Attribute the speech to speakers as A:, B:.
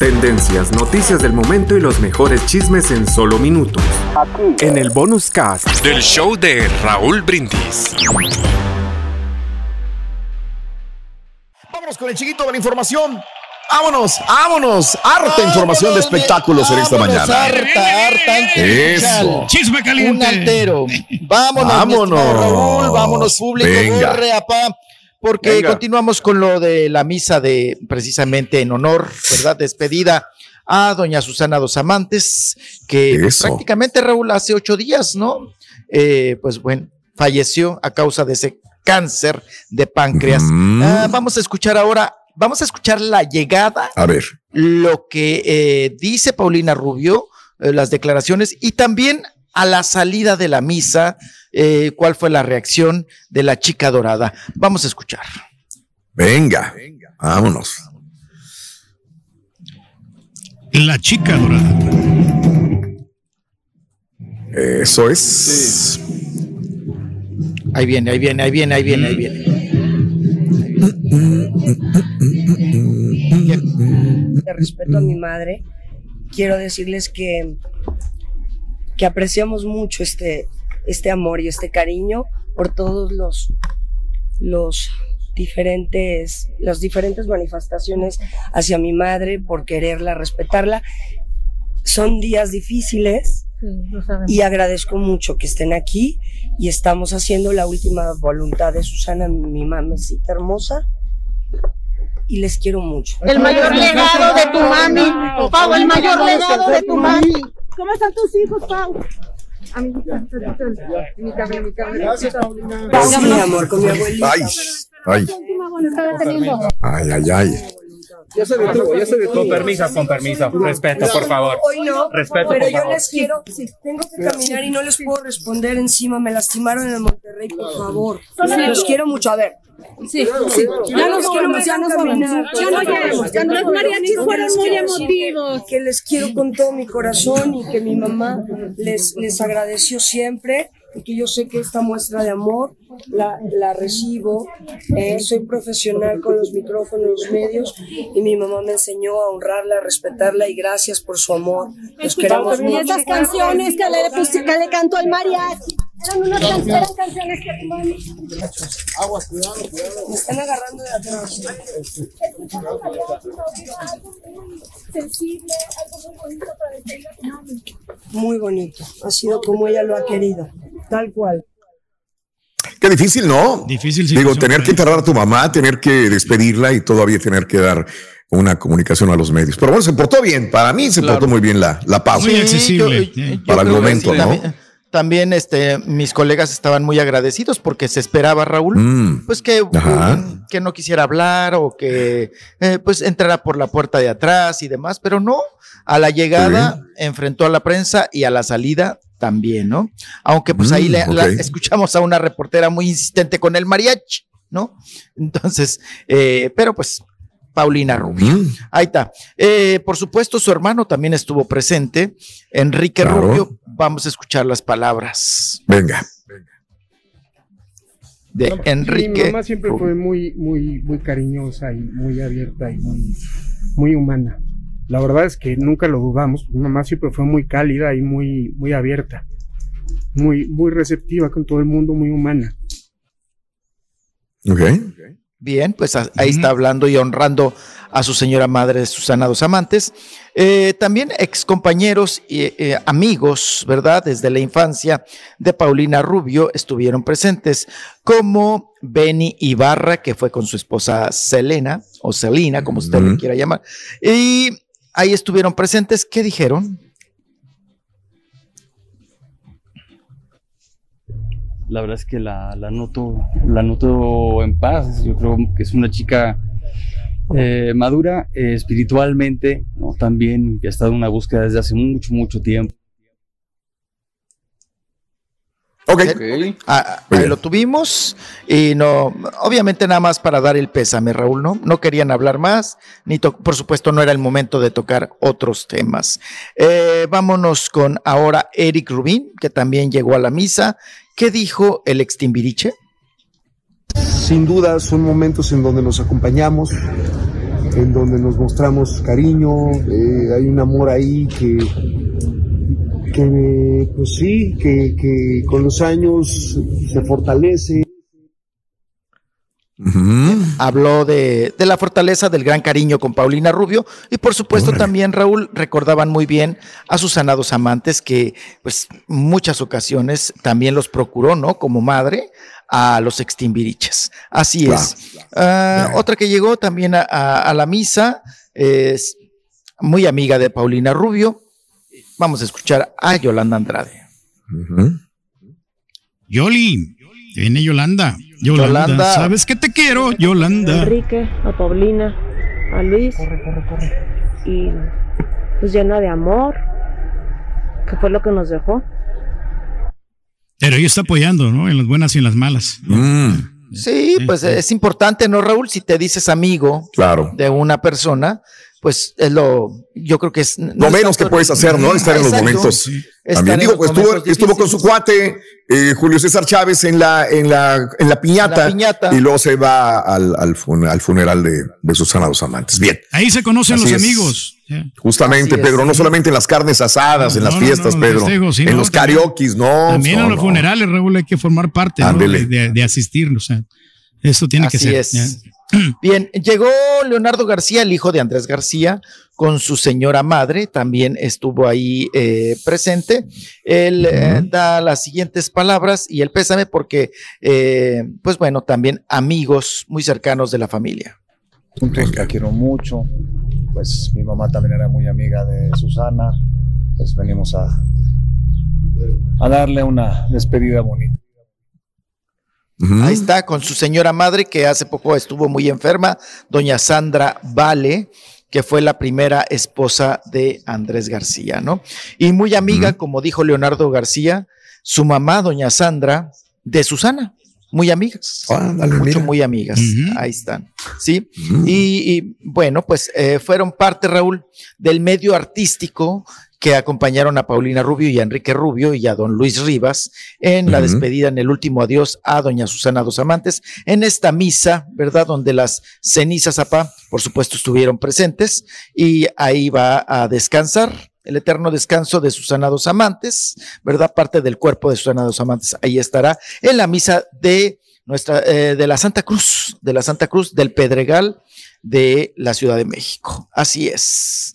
A: Tendencias, noticias del momento y los mejores chismes en solo minutos. Aquí. En el bonus cast del show de Raúl Brindis.
B: Vámonos con el chiquito de la información. Vámonos, vámonos. Harta información de espectáculos en esta mañana.
C: Harta, harta.
B: Eso.
D: Chisme caliente.
C: Un altero. Vámonos,
B: Vámonos.
C: Raúl, vámonos, público.
B: Venga.
C: corre, apá, porque
B: Venga.
C: continuamos con lo de la misa de precisamente en honor, ¿verdad? Despedida a doña Susana Dos Amantes, que
B: Eso.
C: prácticamente Raúl hace ocho días, ¿no? Eh, pues bueno, falleció a causa de ese cáncer de páncreas.
B: Mm.
C: Ah, vamos a escuchar ahora, vamos a escuchar la llegada
B: A ver.
C: lo que eh, dice Paulina Rubio, eh, las declaraciones y también a la salida de la misa, eh, cuál fue la reacción de la chica dorada. Vamos a escuchar.
B: Venga. Vámonos.
D: La chica dorada.
B: Eso es.
C: Ahí viene, ahí viene, ahí viene, ahí viene, ahí viene.
E: de respeto a mi madre, quiero decirles que, que apreciamos mucho este, este amor y este cariño por todos los, los diferentes, las diferentes manifestaciones hacia mi madre, por quererla, respetarla. Son días difíciles y agradezco mucho que estén aquí y estamos haciendo la última voluntad de Susana, mi mamecita hermosa. Y les quiero mucho.
F: El mayor legado de tu mami. Pau, el mayor legado de tu mami. ¿Cómo están tus hijos, Pau?
E: Sí, mi amor, con mi abuelita.
B: Ay. Ay. Ay, ay, ay.
G: Ya se detuvo, ya se detuvo. Con permiso, con permiso. Respeto, por favor.
E: Hoy no,
G: Respeto,
E: pero
G: por
E: yo
G: favor.
E: les quiero, tengo que caminar y no les puedo responder encima, me lastimaron en el Monterrey, por favor. Los quiero mucho, a ver.
F: Sí, sí. Ya nos vamos, ya nos vamos. Ya no lleguemos. Ya los mariachis fueron muy emotivos.
E: Que les quiero con todo mi corazón y que mi mamá les, les agradeció siempre y que yo sé que esta muestra de amor la, la recibo. Eh, soy profesional con los micrófonos, los medios y mi mamá me enseñó a honrarla, a respetarla y gracias por su amor. Los queremos
F: Y
E: mucho.
F: esas canciones que le, puse- que le cantó el mariachi. Eran unas can- eran canciones que tu mami.
E: Me están agarrando de atrás.
F: Sensible, algo muy bonito para decirle.
E: Muy bonito. Ha sido como ella lo ha querido. Tal cual.
B: Qué difícil, ¿no?
D: Difícil
B: Digo,
D: situación,
B: tener que enterrar a tu mamá, tener que despedirla y todavía tener que dar una comunicación a los medios. Pero bueno, se portó bien. Para mí se portó muy bien la, la pausa.
D: Muy accesible,
C: yo-
D: ¿eh?
C: yo
B: Para el momento, ¿no?
C: También, también, este, mis colegas estaban muy agradecidos porque se esperaba, Raúl,
B: Mm.
C: pues que,
B: Ajá.
C: que no quisiera hablar o que eh, pues entrara por la puerta de atrás y demás, pero no, a la llegada enfrentó a la prensa y a la salida también, ¿no? Aunque pues ahí
B: Mm,
C: le- la- escuchamos a una reportera muy insistente con el mariachi, ¿no? Entonces, eh, pero pues Paulina Rubio.
B: Mm.
C: Ahí está. Eh, por supuesto, su hermano también estuvo presente, Enrique
B: Claro.
C: Rubio. Vamos a escuchar las palabras
B: Venga.
C: de
G: Mi
C: Enrique.
G: mamá siempre fue muy, muy, muy cariñosa y muy abierta y muy, muy humana. La verdad es que nunca lo dudamos. Mi mamá siempre fue muy cálida y muy, muy abierta. Muy, muy receptiva con todo el mundo, muy humana.
B: Ok.
C: Bien, pues a- ahí está hablando y honrando a su señora madre Susana Dos Amantes. Eh, también ex compañeros y eh, amigos, ¿verdad? Desde la infancia de Paulina Rubio estuvieron presentes, como Benny Ibarra, que fue con su esposa Selena, o Selina, como usted
B: Ujú.
C: quiera llamar. Y ahí estuvieron presentes. ¿Qué dijeron?
H: la verdad es que la, la noto la noto en paz yo creo que es una chica eh, madura eh, espiritualmente ¿no? también que ha estado en una búsqueda desde hace mucho mucho tiempo
B: Ok.
C: Ah, ahí
B: bien.
C: lo tuvimos y no, obviamente nada más para dar el pésame, Raúl, ¿no? No querían hablar más, ni to- por supuesto no era el momento de tocar otros temas. Eh, vámonos con ahora Eric Rubín, que también llegó a la misa. ¿Qué dijo el ex Timbiriche?
I: Sin duda son momentos en donde nos acompañamos, en donde nos mostramos cariño, eh, hay un amor ahí que, que pues sí, que, que con los años se fortalece.
C: Habló de, de, la fortaleza del gran cariño con Paulina Rubio y por supuesto también Raúl recordaban muy bien a sus sanados amantes que pues muchas ocasiones también los procuró, ¿no? Como madre a los extimbiriches. Así es. Uh, otra que llegó también a, a, a, la misa es muy amiga de Paulina Rubio. Vamos a escuchar a Yolanda Andrade. Uh -huh.
D: Yoli, viene Yolanda. Yolanda. Yolanda. ¿Sabes que te quiero, Yolanda?
J: A Enrique, a Paulina, a Luis.
G: Corre, corre, corre.
J: Y pues llena de amor, que fue lo que nos dejó.
D: Pero ella está apoyando, ¿no? En las buenas y en las malas.
C: Mm. Sí, pues es importante, ¿no, Raúl? Si te dices amigo
B: claro.
C: de una persona, pues es lo, yo creo que es
B: no lo menos que puedes hacer, ¿no? Estar en los momentos. Sí. También digo, pues estuvo, estuvo, con su cuate eh, Julio César Chávez en la, en la, en la piñata,
C: la piñata.
B: y luego se va al, al, fun, al funeral de, de Susana Dos Amantes. Bien.
D: Ahí se conocen
B: Así
D: los
B: es.
D: amigos.
B: Justamente,
C: Así
B: Pedro,
C: es,
B: no solamente en las carnes asadas, en las
D: No,
B: fiestas,
D: no,
B: Pedro,
D: festejos, sí,
B: en los karaokes, no.
D: También
B: no,
D: a los
B: no.
D: funerales, Raúl, hay que formar parte de, de- de asistir. O sea, eso tiene que ser.
C: es. Bien, llegó Leonardo García, el hijo de Andrés García, con su señora madre, también estuvo ahí eh, presente. Él eh, da las siguientes palabras y el pésame porque, eh, pues bueno, también amigos muy cercanos de la familia.
K: Juntos la quiero mucho. Pues mi mamá también era muy amiga de Susana. Pues venimos a, a darle una despedida bonita.
C: Ahí está, con su señora madre, que hace poco estuvo muy enferma, doña Sandra Vale, que fue la primera esposa de Andrés García, ¿no? Y muy amiga, como dijo Leonardo García, su mamá, doña Sandra, de Susana. Muy amigas. Mucho,
B: mira.
C: muy amigas. Ahí están. Sí. Y, bueno, pues eh, fueron parte, Raúl, del medio artístico que acompañaron a Paulina Rubio y a Enrique Rubio y a don Luis Rivas en la despedida, en el último adiós a doña Susana Dos Amantes, en esta misa, ¿verdad? Donde las cenizas, apá, por supuesto, estuvieron presentes y ahí va a descansar. El eterno descanso de Susana Dos Amantes, ¿verdad? Parte del cuerpo de Susana Dos Amantes ahí estará en la misa de nuestra, eh, de la Santa Cruz, de la Santa Cruz del Pedregal de la Ciudad de México. Así es.